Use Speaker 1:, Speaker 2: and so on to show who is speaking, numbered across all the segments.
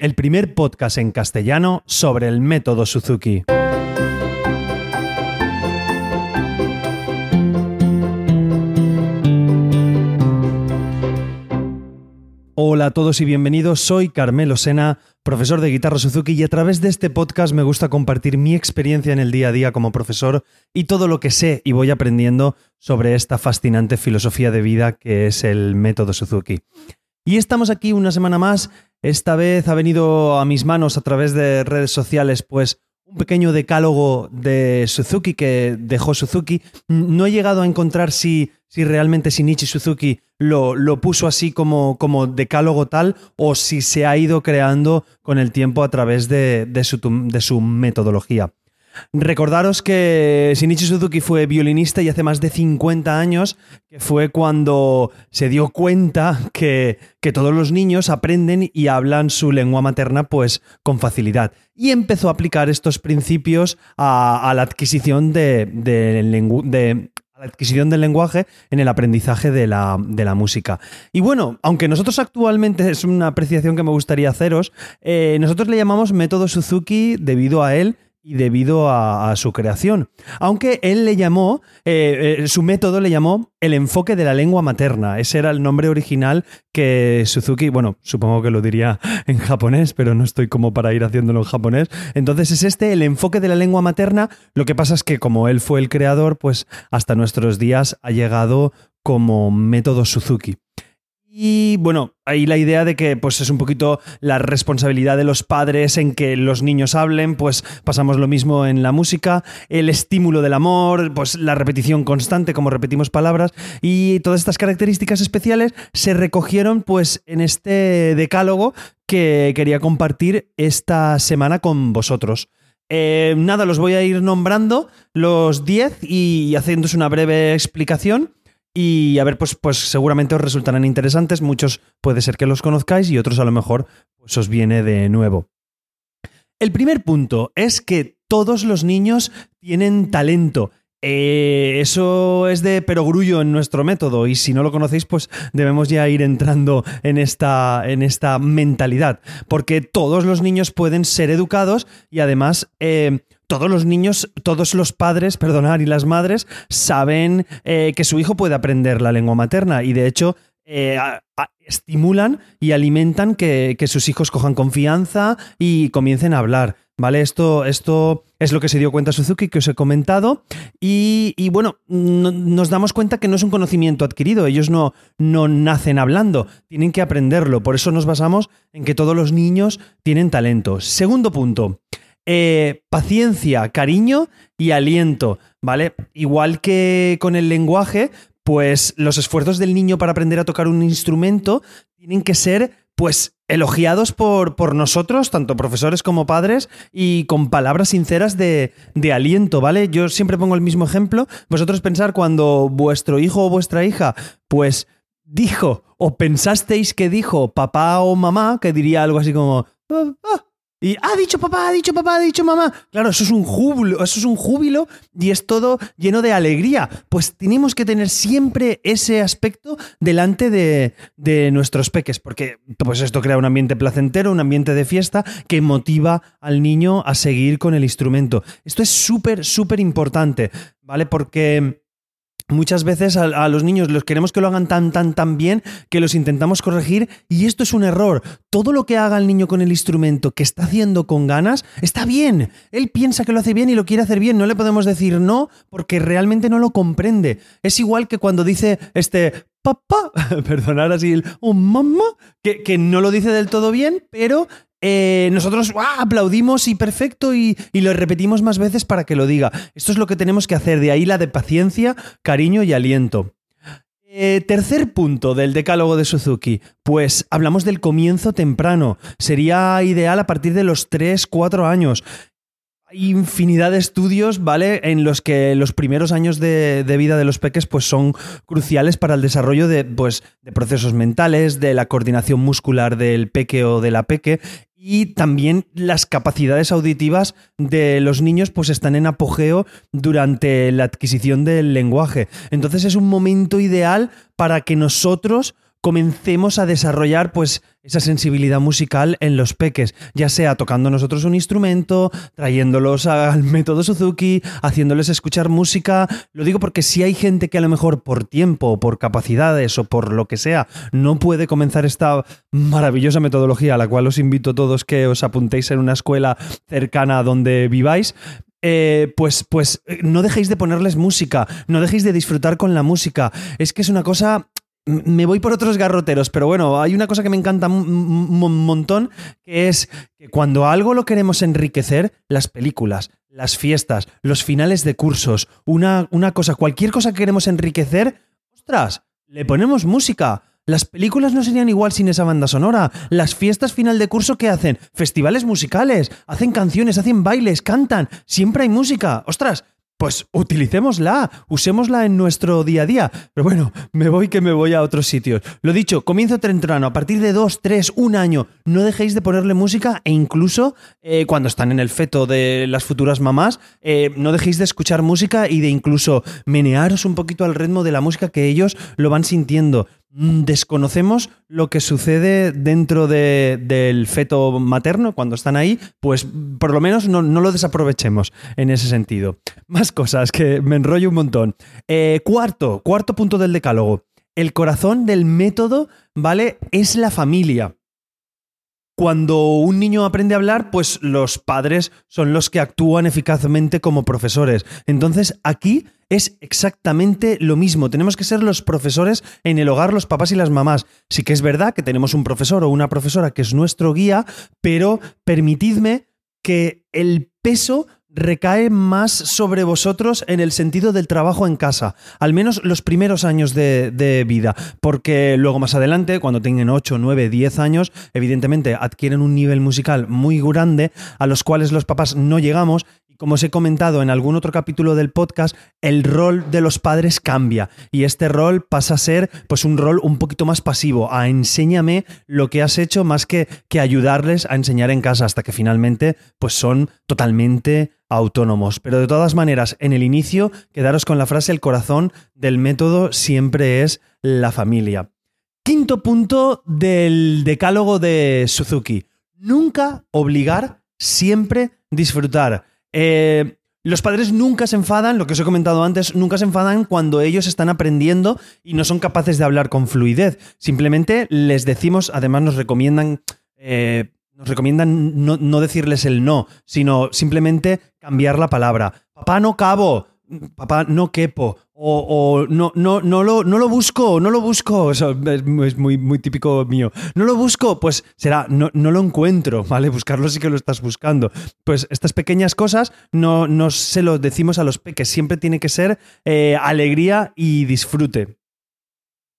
Speaker 1: el primer podcast en castellano sobre el método Suzuki. Hola a todos y bienvenidos, soy Carmelo Sena, profesor de guitarra Suzuki y a través de este podcast me gusta compartir mi experiencia en el día a día como profesor y todo lo que sé y voy aprendiendo sobre esta fascinante filosofía de vida que es el método Suzuki. Y estamos aquí una semana más, esta vez ha venido a mis manos a través de redes sociales pues un pequeño decálogo de Suzuki que dejó Suzuki. No he llegado a encontrar si, si realmente Shinichi Suzuki lo, lo puso así como, como, decálogo tal o si se ha ido creando con el tiempo a través de, de, su, de su metodología. Recordaros que Shinichi Suzuki fue violinista y hace más de 50 años que fue cuando se dio cuenta que, que, todos los niños aprenden y hablan su lengua materna pues con facilidad. Y empezó a aplicar estos principios a, la adquisición de la adquisición del lenguaje en el aprendizaje de la, de la, música. Y bueno, aunque nosotros actualmente es una apreciación que me gustaría haceros, eh, nosotros le llamamos método Suzuki debido a él y debido a, su creación. Aunque él le llamó, eh, eh, su método le llamó el enfoque de la lengua materna. Ese era el nombre original que Suzuki, bueno, supongo que lo diría en japonés, pero no estoy como para ir haciéndolo en japonés. Entonces es este, el enfoque de la lengua materna. Lo que pasa es que como él fue el creador, pues hasta nuestros días ha llegado como método Suzuki. Y bueno, ahí la idea de que pues es un poquito la responsabilidad de los padres en que los niños hablen, pues pasamos lo mismo en la música, el estímulo del amor, pues la repetición constante, como repetimos palabras, y todas estas características especiales se recogieron pues en este decálogo que quería compartir esta semana con vosotros. Eh, nada, los voy a ir nombrando los 10 y haciéndose una breve explicación. Y a ver, pues, pues seguramente os resultarán interesantes. Muchos puede ser que los conozcáis y otros a lo mejor pues, os viene de nuevo. El primer punto es que todos los niños tienen talento. Eh, eso es de perogrullo en nuestro método y si no lo conocéis pues debemos ya ir entrando en esta, en esta mentalidad porque todos los niños pueden ser educados y además eh, todos los niños, todos los padres, perdonar, y las madres saben eh, que su hijo puede aprender la lengua materna y de hecho eh, estimulan y alimentan que, sus hijos cojan confianza y comiencen a hablar. ¿Vale? Esto, esto es lo que se dio cuenta Suzuki, que os he comentado. Y, bueno, no, nos damos cuenta que no es un conocimiento adquirido. Ellos no, no nacen hablando, tienen que aprenderlo. Por eso nos basamos en que todos los niños tienen talento. Segundo punto. Eh, paciencia, cariño y aliento, ¿vale? Igual que con el lenguaje, pues los esfuerzos del niño para aprender a tocar un instrumento tienen que ser, pues, elogiados por, por nosotros, tanto profesores como padres, y con palabras sinceras de, de aliento, ¿vale? Yo siempre pongo el mismo ejemplo. Vosotros pensar cuando vuestro hijo o vuestra hija, pues, dijo o pensasteis que dijo papá o mamá, que diría algo así como... Ah, ah, y ha dicho papá, ha dicho papá, ha dicho mamá. Claro, eso es un júbilo, eso es un júbilo y es todo lleno de alegría. Pues tenemos que tener siempre ese aspecto delante de, de, nuestros peques, porque pues esto crea un ambiente placentero, un ambiente de fiesta que motiva al niño a seguir con el instrumento. Esto es súper, súper importante, ¿vale? Porque Muchas veces a, los niños los queremos que lo hagan tan, tan, tan bien que los intentamos corregir y esto es un error. Todo lo que haga el niño con el instrumento que está haciendo con ganas está bien. Él piensa que lo hace bien y lo quiere hacer bien. No le podemos decir no porque realmente no lo comprende. Es igual que cuando dice este papá, perdonar así, un mamá, que, que no lo dice del todo bien, pero eh, nosotros aplaudimos y perfecto y, y, lo repetimos más veces para que lo diga. Esto es lo que tenemos que hacer, de ahí la de paciencia, cariño y aliento. Eh, tercer punto del decálogo de Suzuki, pues hablamos del comienzo temprano. Sería ideal a partir de los 3-4 años. Hay infinidad de estudios, ¿vale? En los que los primeros años de, de, vida de los peques pues, son cruciales para el desarrollo de, pues, de procesos mentales, de la coordinación muscular del peque o de la peque y también las capacidades auditivas de los niños pues están en apogeo durante la adquisición del lenguaje. Entonces es un momento ideal para que nosotros comencemos a desarrollar pues esa sensibilidad musical en los peques, ya sea tocando nosotros un instrumento, trayéndolos al método Suzuki, haciéndoles escuchar música. Lo digo porque si hay gente que a lo mejor por tiempo, por capacidades o por lo que sea, no puede comenzar esta maravillosa metodología a la cual os invito a todos que os apuntéis en una escuela cercana a donde viváis, eh, pues, pues eh, no dejéis de ponerles música, no dejéis de disfrutar con la música. Es que es una cosa me voy por otros garroteros, pero bueno, hay una cosa que me encanta un montón, que es que cuando algo lo queremos enriquecer, las películas, las fiestas, los finales de cursos, una, una cosa, cualquier cosa que queremos enriquecer, ostras, le ponemos música. Las películas no serían igual sin esa banda sonora. Las fiestas final de curso, ¿qué hacen? Festivales musicales, hacen canciones, hacen bailes, cantan, siempre hay música. Ostras, pues utilicémosla, usémosla en nuestro día a día. Pero bueno, me voy que me voy a otros sitios. Lo dicho, comienzo temprano, a partir de dos, tres, un año, no dejéis de ponerle música e incluso eh, cuando están en el feto de las futuras mamás, eh, no dejéis de escuchar música y de incluso menearos un poquito al ritmo de la música que ellos lo van sintiendo. Mm, desconocemos lo que sucede dentro del feto materno cuando están ahí, pues por lo menos no, lo desaprovechemos en ese sentido. Más cosas que me enrollo un montón. Eh, cuarto, cuarto punto del decálogo. El corazón del método, ¿vale? Es la familia. Cuando un niño aprende a hablar, pues los padres son los que actúan eficazmente como profesores. Entonces, aquí es exactamente lo mismo. Tenemos que ser los profesores en el hogar, los papás y las mamás. Sí que es verdad que tenemos un profesor o una profesora que es nuestro guía, pero permitidme que el peso recae más sobre vosotros en el sentido del trabajo en casa, al menos los primeros años de, vida, porque luego más adelante, cuando tengan 8, 9, 10 años, evidentemente adquieren un nivel musical muy grande a los cuales los papás no llegamos como os he comentado en algún otro capítulo del podcast, el rol de los padres cambia y este rol pasa a ser pues un rol un poquito más pasivo, a enséñame lo que has hecho más que, que ayudarles a enseñar en casa hasta que finalmente pues son totalmente autónomos. Pero de todas maneras, en el inicio, quedaros con la frase, el corazón del método siempre es la familia. Quinto punto del decálogo de Suzuki. Nunca obligar, siempre disfrutar. Eh, los padres nunca se enfadan, lo que os he comentado antes, nunca se enfadan cuando ellos están aprendiendo y no son capaces de hablar con fluidez. Simplemente les decimos, además nos recomiendan, eh, nos recomiendan no, no, decirles el no, sino simplemente cambiar la palabra. Papá, no cabo papá, no quepo, o, no, no, no, lo, no lo busco, no lo busco, Eso es muy, muy típico mío, no lo busco, pues será, no, no lo encuentro, ¿vale? Buscarlo sí que lo estás buscando. Pues estas pequeñas cosas no, no se lo decimos a los peques, siempre tiene que ser eh, alegría y disfrute.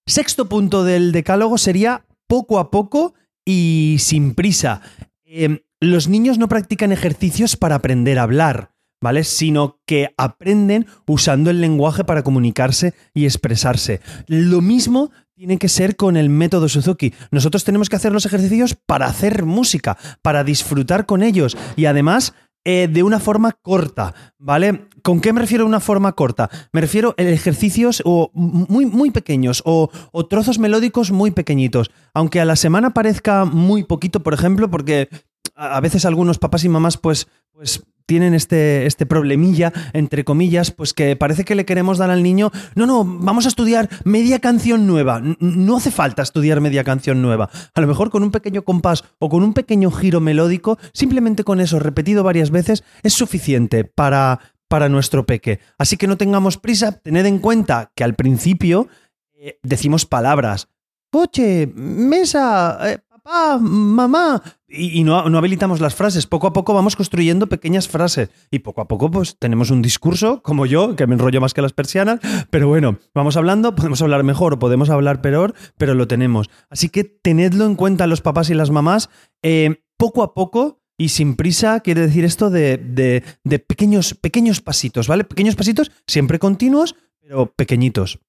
Speaker 1: Sexto punto del decálogo sería poco a poco y sin prisa. Em, los niños no practican ejercicios para aprender a hablar. ¿Vale? Sino que aprenden usando el lenguaje para comunicarse y expresarse. Lo mismo tiene que ser con el método Suzuki. Nosotros tenemos que hacer los ejercicios para hacer música, para disfrutar con ellos y además eh, de una forma corta, ¿vale? ¿Con qué me refiero a una forma corta? Me refiero a ejercicios o muy, muy pequeños o, o, trozos melódicos muy pequeñitos. Aunque a la semana parezca muy poquito, por ejemplo, porque a veces algunos papás y mamás pues, pues tienen este, este problemilla, entre comillas, pues que parece que le queremos dar al niño, no, no, vamos a estudiar media canción nueva. No hace falta estudiar media canción nueva. A lo mejor con un pequeño compás o con un pequeño giro melódico, simplemente con eso repetido varias veces, es suficiente para, para nuestro peque. Así que no tengamos prisa, tened en cuenta que al principio eh, decimos palabras. Coche, mesa, eh, papá, mamá, y, no, habilitamos las frases. Poco a poco vamos construyendo pequeñas frases. Y poco a poco, pues tenemos un discurso, como yo, que me enrollo más que las persianas. Pero bueno, vamos hablando, podemos hablar mejor podemos hablar peor, pero lo tenemos. Así que tenedlo en cuenta los papás y las mamás. Eh, poco a poco y sin prisa quiere decir esto de, de, pequeños, pequeños pasitos, ¿vale? Pequeños pasitos, siempre continuos, pero pequeñitos.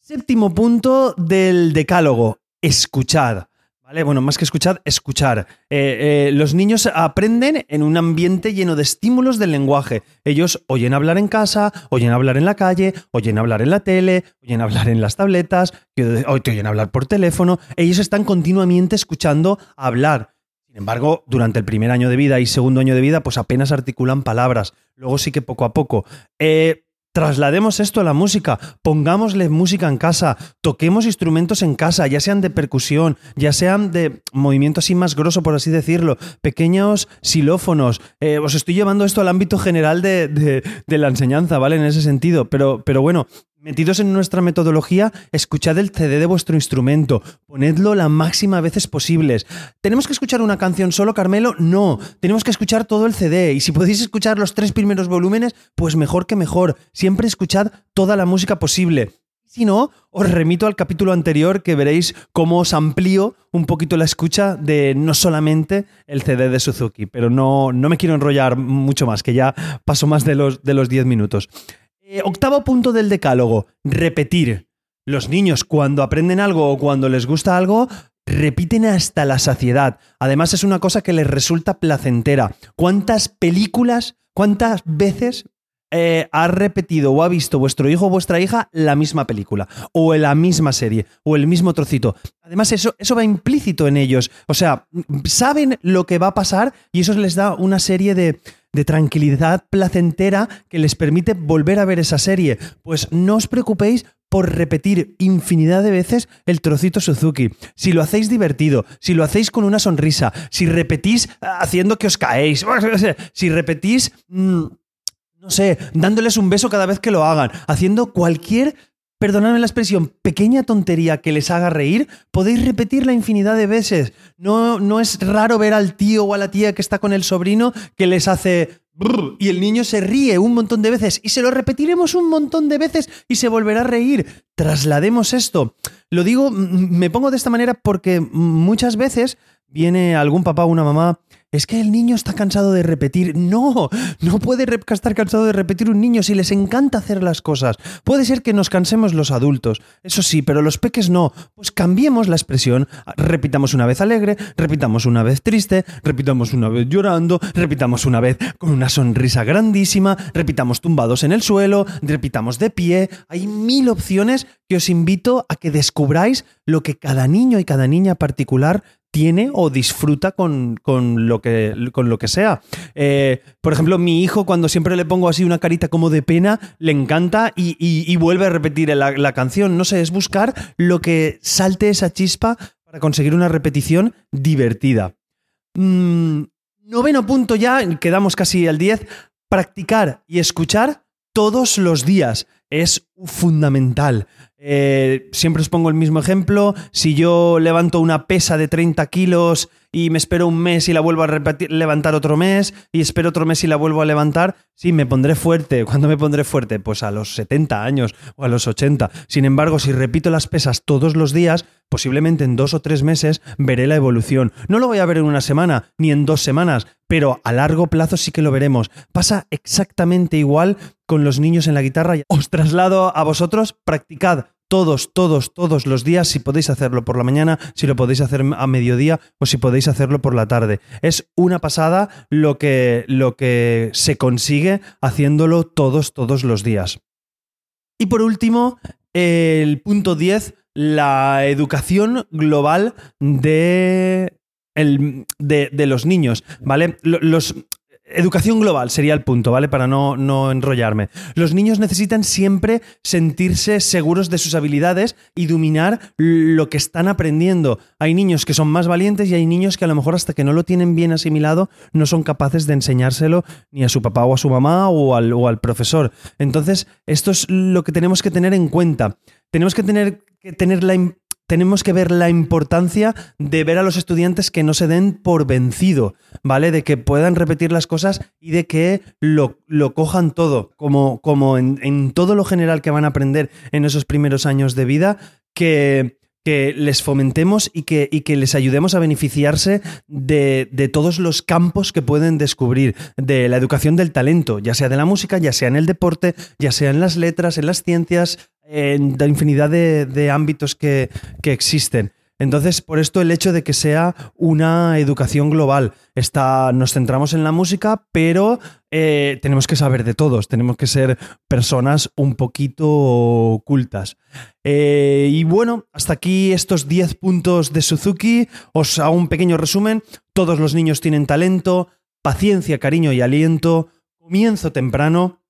Speaker 1: Séptimo punto del decálogo, escuchad. ¿Vale? Bueno, más que escuchar, escuchar. Eh, eh, los niños aprenden en un ambiente lleno de estímulos del lenguaje. Ellos oyen hablar en casa, oyen hablar en la calle, oyen hablar en la tele, oyen hablar en las tabletas, oyen hablar por teléfono. Ellos están continuamente escuchando hablar. Sin embargo, durante el primer año de vida y segundo año de vida, pues apenas articulan palabras. Luego sí que poco a poco. Eh, Traslademos esto a la música, pongámosle música en casa, toquemos instrumentos en casa, ya sean de percusión, ya sean de movimiento así más grosso, por así decirlo, pequeños xilófonos. Eh, os estoy llevando esto al ámbito general de, de, la enseñanza, ¿vale? En ese sentido, pero, pero bueno, Metidos en nuestra metodología, escuchad el CD de vuestro instrumento, ponedlo la máxima veces posibles. ¿Tenemos que escuchar una canción solo, Carmelo? No, tenemos que escuchar todo el CD y si podéis escuchar los tres primeros volúmenes, pues mejor que mejor. Siempre escuchad toda la música posible. Si no, os remito al capítulo anterior que veréis cómo os amplío un poquito la escucha de no solamente el CD de Suzuki, pero no, no me quiero enrollar mucho más, que ya paso más de los, de los 10 minutos. Eh, octavo punto del decálogo, repetir. Los niños cuando aprenden algo o cuando les gusta algo, repiten hasta la saciedad. Además es una cosa que les resulta placentera. ¿Cuántas películas, cuántas veces eh, ha repetido o ha visto vuestro hijo o vuestra hija la misma película, o la misma serie, o el mismo trocito. Además, eso, eso va implícito en ellos. O sea, saben lo que va a pasar y eso les da una serie de, de tranquilidad placentera que les permite volver a ver esa serie. Pues no os preocupéis por repetir infinidad de veces el trocito Suzuki. Si lo hacéis divertido, si lo hacéis con una sonrisa, si repetís haciendo que os caéis, si repetís... Mm, no sé, dándoles un beso cada vez que lo hagan, haciendo cualquier, perdonadme la expresión, pequeña tontería que les haga reír, podéis repetirla infinidad de veces. No, no es raro ver al tío o a la tía que está con el sobrino que les hace... y el niño se ríe un montón de veces y se lo repetiremos un montón de veces y se volverá a reír. Traslademos esto. Lo digo, me pongo de esta manera porque muchas veces viene algún papá o una mamá es que el niño está cansado de repetir. No, no puede estar cansado de repetir un niño si les encanta hacer las cosas. Puede ser que nos cansemos los adultos, eso sí, pero los peques no. Pues cambiemos la expresión, repitamos una vez alegre, repitamos una vez triste, repitamos una vez llorando, repitamos una vez con una sonrisa grandísima, repitamos tumbados en el suelo, repitamos de pie. Hay mil opciones que os invito a que descubráis lo que cada niño y cada niña particular tiene o disfruta con, lo, que, con lo que sea. Eh, por ejemplo, mi hijo, cuando siempre le pongo así una carita como de pena, le encanta y, vuelve a repetir la, canción. No sé, es buscar lo que salte esa chispa para conseguir una repetición divertida. Mm, noveno punto ya, quedamos casi al 10. Practicar y escuchar todos los días es fundamental. Eh, siempre os pongo el mismo ejemplo. Si yo levanto una pesa de 30 kilos y me espero un mes y la vuelvo a levantar otro mes y espero otro mes y la vuelvo a levantar, sí, me pondré fuerte. ¿Cuándo me pondré fuerte? Pues a los 70 años o a los 80. Sin embargo, si repito las pesas todos los días, posiblemente en dos o tres meses veré la evolución. No lo voy a ver en una semana ni en dos semanas, pero a largo plazo sí que lo veremos. Pasa exactamente igual con los niños en la guitarra. Os traslado a vosotros, practicad todos, todos, todos los días, si podéis hacerlo por la mañana, si lo podéis hacer a mediodía o si podéis hacerlo por la tarde. Es una pasada lo que, lo que se consigue haciéndolo todos, todos los días. Y por último, el punto 10, la educación global de, el, de, de, los niños, ¿vale? Los, Educación global sería el punto, ¿vale? Para no, no, enrollarme. Los niños necesitan siempre sentirse seguros de sus habilidades y dominar lo que están aprendiendo. Hay niños que son más valientes y hay niños que a lo mejor hasta que no lo tienen bien asimilado no son capaces de enseñárselo ni a su papá o a su mamá o al, o al profesor. Entonces, esto es lo que tenemos que tener en cuenta. Tenemos que tener que tener la, tenemos que ver la importancia de ver a los estudiantes que no se den por vencido, ¿vale? De que puedan repetir las cosas y de que lo, lo cojan todo, como, como en, todo lo general que van a aprender en esos primeros años de vida, que, que les fomentemos y que, y que, les ayudemos a beneficiarse de, de, todos los campos que pueden descubrir, de la educación del talento, ya sea de la música, ya sea en el deporte, ya sea en las letras, en las ciencias, en la infinidad de, ámbitos que, existen. Entonces, por esto el hecho de que sea una educación global. Está, nos centramos en la música, pero eh, tenemos que saber de todos, tenemos que ser personas un poquito cultas. Eh, y bueno, hasta aquí estos 10 puntos de Suzuki. Os hago un pequeño resumen. Todos los niños tienen talento, paciencia, cariño y aliento, comienzo temprano,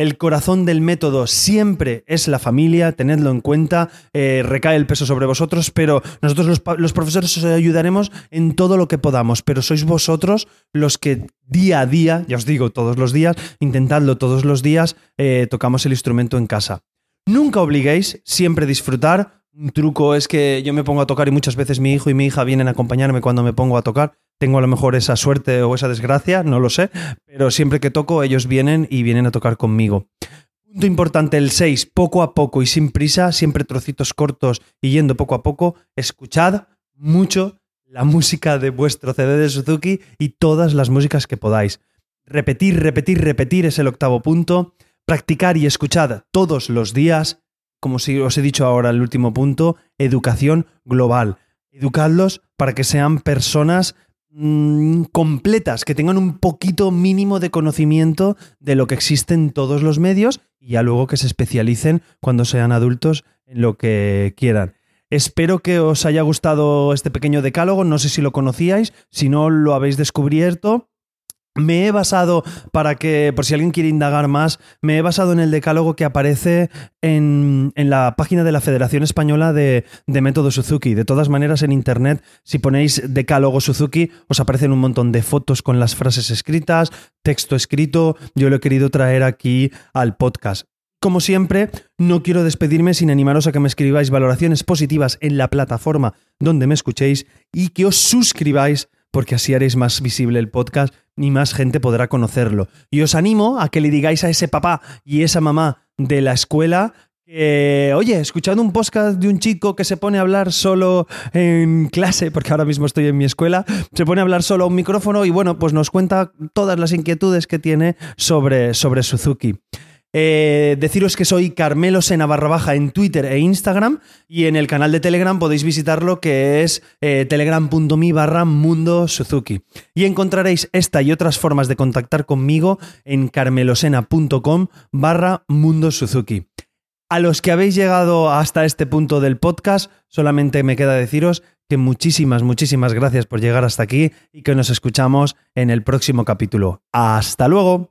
Speaker 1: el corazón del método siempre es la familia, tenedlo en cuenta, eh, recae el peso sobre vosotros, pero nosotros los, profesores os ayudaremos en todo lo que podamos, pero sois vosotros los que día a día, ya os digo todos los días, intentadlo todos los días, eh, tocamos el instrumento en casa. Nunca obliguéis, siempre disfrutar. Un truco es que yo me pongo a tocar y muchas veces mi hijo y mi hija vienen a acompañarme cuando me pongo a tocar tengo a lo mejor esa suerte o esa desgracia, no lo sé, pero siempre que toco ellos vienen y vienen a tocar conmigo. Punto importante, el 6, poco a poco y sin prisa, siempre trocitos cortos y yendo poco a poco, escuchad mucho la música de vuestro CD de Suzuki y todas las músicas que podáis. Repetir, repetir, repetir es el octavo punto. Practicar y escuchad todos los días. Como si os he dicho ahora el último punto, educación global. Educadlos para que sean personas Mm, completas, que tengan un poquito mínimo de conocimiento de lo que existe en todos los medios y ya luego que se especialicen cuando sean adultos en lo que quieran. Espero que os haya gustado este pequeño decálogo, no sé si lo conocíais, si no lo habéis descubierto. Me he basado, para que, por si alguien quiere indagar más, me he basado en el decálogo que aparece en, la página de la Federación Española de, de, Método Suzuki. De todas maneras, en internet, si ponéis decálogo Suzuki, os aparecen un montón de fotos con las frases escritas, texto escrito. Yo lo he querido traer aquí al podcast. Como siempre, no quiero despedirme sin animaros a que me escribáis valoraciones positivas en la plataforma donde me escuchéis y que os suscribáis porque así haréis más visible el podcast y más gente podrá conocerlo. Y os animo a que le digáis a ese papá y esa mamá de la escuela oye, escuchando un podcast de un chico que se pone a hablar solo en clase, porque ahora mismo estoy en mi escuela, se pone a hablar solo a un micrófono y bueno, pues nos cuenta todas las inquietudes que tiene sobre, sobre Suzuki. Eh, deciros que soy Carmelo Sena barra baja en Twitter e Instagram y en el canal de Telegram podéis visitarlo que es eh, telegram.me barra Mundo Suzuki. Y encontraréis esta y otras formas de contactar conmigo en carmelosena.com barra Mundo Suzuki. A los que habéis llegado hasta este punto del podcast, solamente me queda deciros que muchísimas, muchísimas gracias por llegar hasta aquí y que nos escuchamos en el próximo capítulo. Hasta luego.